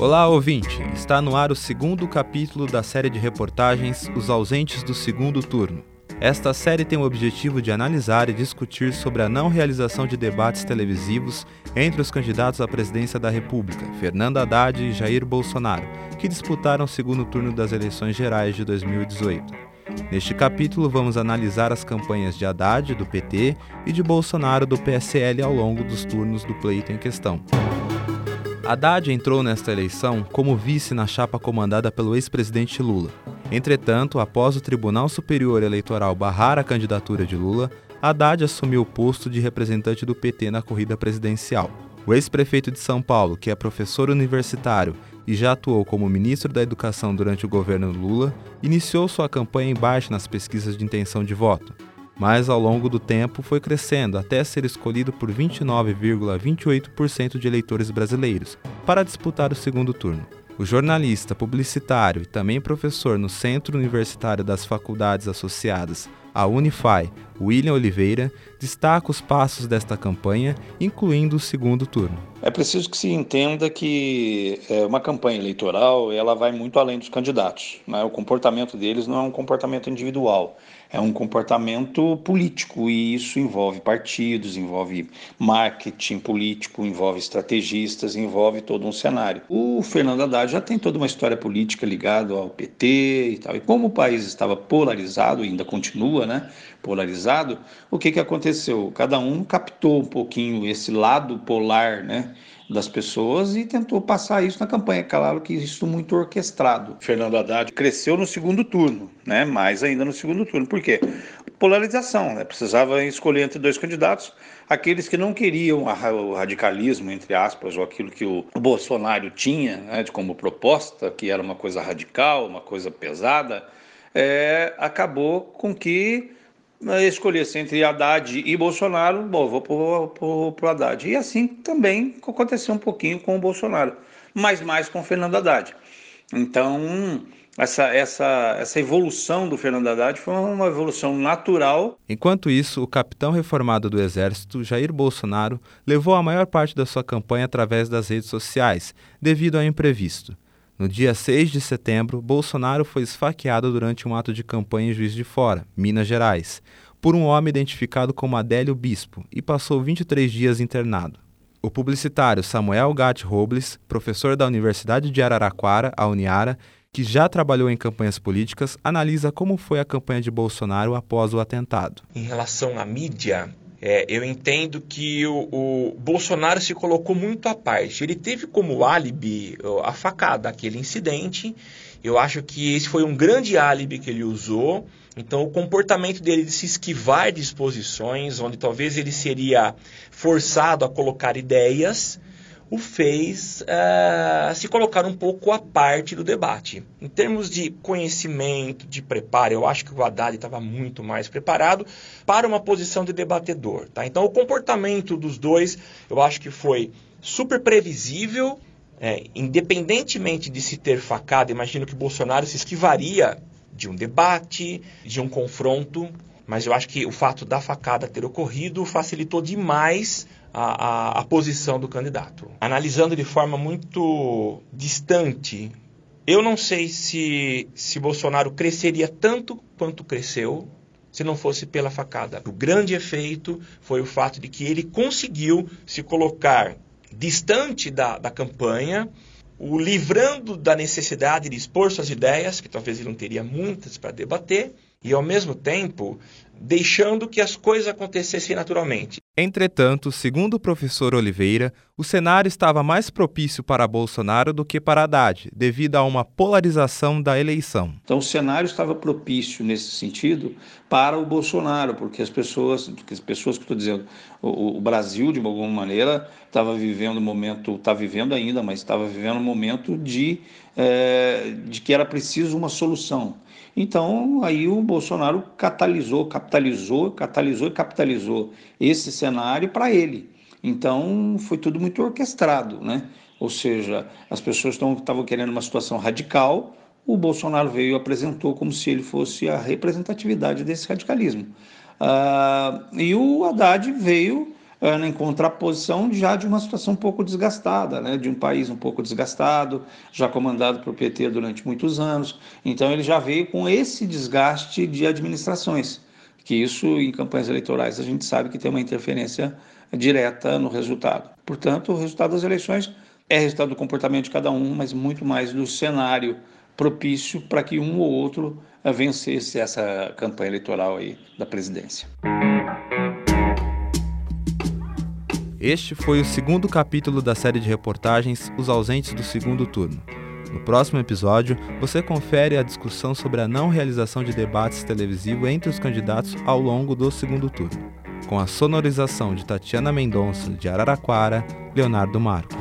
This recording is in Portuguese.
Olá, ouvinte! Está no ar o segundo capítulo da série de reportagens Os Ausentes do Segundo Turno. Esta série tem o objetivo de analisar e discutir sobre a não realização de debates televisivos entre os candidatos à presidência da República, Fernando Haddad e Jair Bolsonaro, que disputaram o segundo turno das eleições gerais de 2018. Neste capítulo, vamos analisar as campanhas de Haddad, do PT, e de Bolsonaro, do PSL, ao longo dos turnos do pleito em questão. Haddad entrou nesta eleição como vice na chapa comandada pelo ex-presidente Lula. Entretanto, após o Tribunal Superior Eleitoral barrar a candidatura de Lula, Haddad assumiu o posto de representante do PT na corrida presidencial. O ex-prefeito de São Paulo, que é professor universitário e já atuou como ministro da Educação durante o governo Lula, iniciou sua campanha em baixa nas pesquisas de intenção de voto mas ao longo do tempo foi crescendo até ser escolhido por 29,28% de eleitores brasileiros para disputar o segundo turno. O jornalista, publicitário e também professor no Centro Universitário das Faculdades Associadas, a Unify, William Oliveira, destaca os passos desta campanha, incluindo o segundo turno. É preciso que se entenda que é, uma campanha eleitoral ela vai muito além dos candidatos. Né? O comportamento deles não é um comportamento individual, é um comportamento político e isso envolve partidos, envolve marketing político, envolve estrategistas, envolve todo um cenário. O Fernando Haddad já tem toda uma história política ligada ao PT e tal. E como o país estava polarizado, ainda continua, né, polarizado, o que que aconteceu? Cada um captou um pouquinho esse lado polar, né, das pessoas e tentou passar isso na campanha. Claro que isso muito orquestrado. Fernando Haddad cresceu no segundo turno, né? Mais ainda no segundo turno. Por quê? Polarização, né? Precisava escolher entre dois candidatos, aqueles que não queriam o radicalismo, entre aspas, ou aquilo que o Bolsonaro tinha, né, como proposta, que era uma coisa radical, uma coisa pesada, é, acabou com que escolhesse entre Haddad e Bolsonaro, bom, vou para o Haddad. E assim também aconteceu um pouquinho com o Bolsonaro, mas mais com o Fernando Haddad. Então, essa, essa, essa evolução do Fernando Haddad foi uma evolução natural. Enquanto isso, o capitão reformado do Exército, Jair Bolsonaro, levou a maior parte da sua campanha através das redes sociais, devido ao imprevisto. No dia 6 de setembro, Bolsonaro foi esfaqueado durante um ato de campanha em Juiz de Fora, Minas Gerais, por um homem identificado como Adélio Bispo e passou 23 dias internado. O publicitário Samuel Gatti Robles, professor da Universidade de Araraquara, a Uniara, que já trabalhou em campanhas políticas, analisa como foi a campanha de Bolsonaro após o atentado. Em relação à mídia, é, eu entendo que o, o, Bolsonaro se colocou muito à parte. Ele teve como álibi a facada, aquele incidente. Eu acho que esse foi um grande álibi que ele usou. Então, o comportamento dele de se esquivar de exposições, onde talvez ele seria forçado a colocar ideias, o fez uh, se colocar um pouco à parte do debate. Em termos de conhecimento, de preparo, eu acho que o Haddad estava muito mais preparado para uma posição de debatedor. Tá? Então, o comportamento dos dois, eu acho que foi super previsível, é, independentemente de se ter facado, imagino que Bolsonaro se esquivaria de um debate, de um confronto, mas eu acho que o fato da facada ter ocorrido facilitou demais a, a, a posição do candidato. Analisando de forma muito distante, eu não sei se, se Bolsonaro cresceria tanto quanto cresceu se não fosse pela facada. O grande efeito foi o fato de que ele conseguiu se colocar distante da, da campanha, o livrando da necessidade de expor suas ideias, que talvez ele não teria muitas para debater, e ao mesmo tempo deixando que as coisas acontecessem naturalmente. Entretanto, segundo o professor Oliveira, o cenário estava mais propício para Bolsonaro do que para Haddad, devido a uma polarização da eleição. Então, o cenário estava propício nesse sentido para o Bolsonaro, porque as pessoas, as pessoas que estou dizendo, o, o, Brasil de alguma maneira estava vivendo um momento, está vivendo ainda, mas estava vivendo um momento de, é, de que era preciso uma solução. Então, aí o Bolsonaro catalisou, capitalizou, catalisou e capitalizou esse cenário para ele. Então, foi tudo muito orquestrado, né? Ou seja, as pessoas estavam querendo uma situação radical, o Bolsonaro veio e apresentou como se ele fosse a representatividade desse radicalismo. Uh, e o Haddad veio uh, em contraposição já de uma situação um pouco desgastada, né? de um país um pouco desgastado, já comandado por PT durante muitos anos. Então ele já veio com esse desgaste de administrações, que isso em campanhas eleitorais a gente sabe que tem uma interferência direta no resultado. Portanto, o resultado das eleições é resultado do comportamento de cada um, mas muito mais do cenário propício para que um ou outro eh, vencesse essa campanha eleitoral aí da presidência. Este foi o segundo capítulo da série de reportagens Os Ausentes do Segundo Turno. No próximo episódio, você confere a discussão sobre a não realização de debates televisivos entre os candidatos ao longo do segundo turno, com a sonorização de Tatiana Mendonça, de Araraquara, Leonardo Marcos.